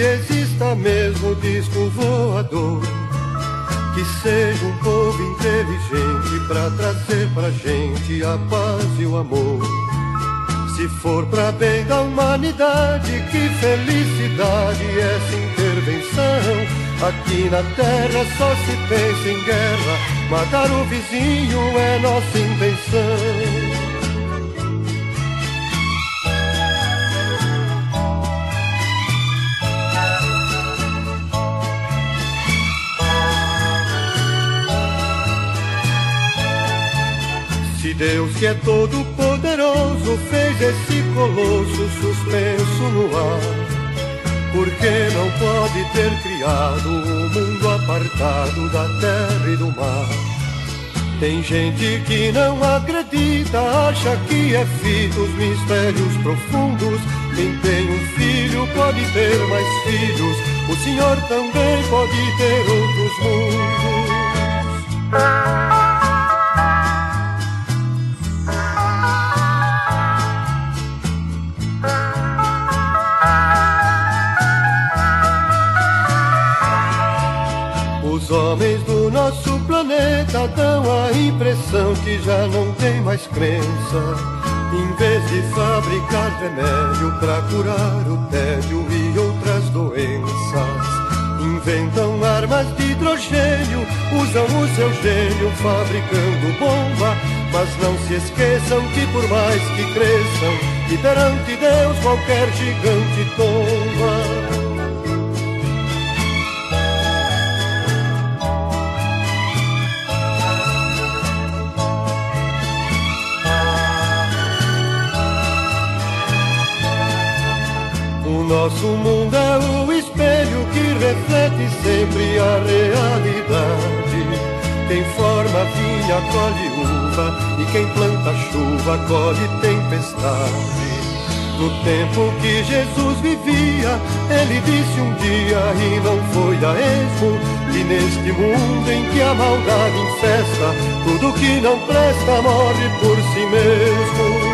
exista mesmo disco voador. Que seja um povo inteligente para trazer pra gente a paz e o amor. Se for pra bem da humanidade, que felicidade essa intervenção. Aqui na terra só se pensa em guerra, matar o vizinho é nossa intenção. Deus que é todo poderoso fez esse colosso suspenso no ar. Porque não pode ter criado um mundo apartado da terra e do mar. Tem gente que não acredita, acha que é fito os mistérios profundos. Quem tem um filho pode ter mais filhos, o Senhor também pode ter outros mundos. Os homens do nosso planeta dão a impressão que já não tem mais crença. Em vez de fabricar remédio para curar o tédio e outras doenças, inventam armas de hidrogênio, usam o seu gênio fabricando bomba. Mas não se esqueçam que por mais que cresçam, e perante Deus qualquer gigante tomba. Nosso mundo é o espelho que reflete sempre a realidade. Quem forma vinha colhe uva e quem planta chuva colhe tempestade. No tempo que Jesus vivia, ele disse um dia e não foi a esmo que neste mundo em que a maldade infesta, tudo que não presta morre por si mesmo.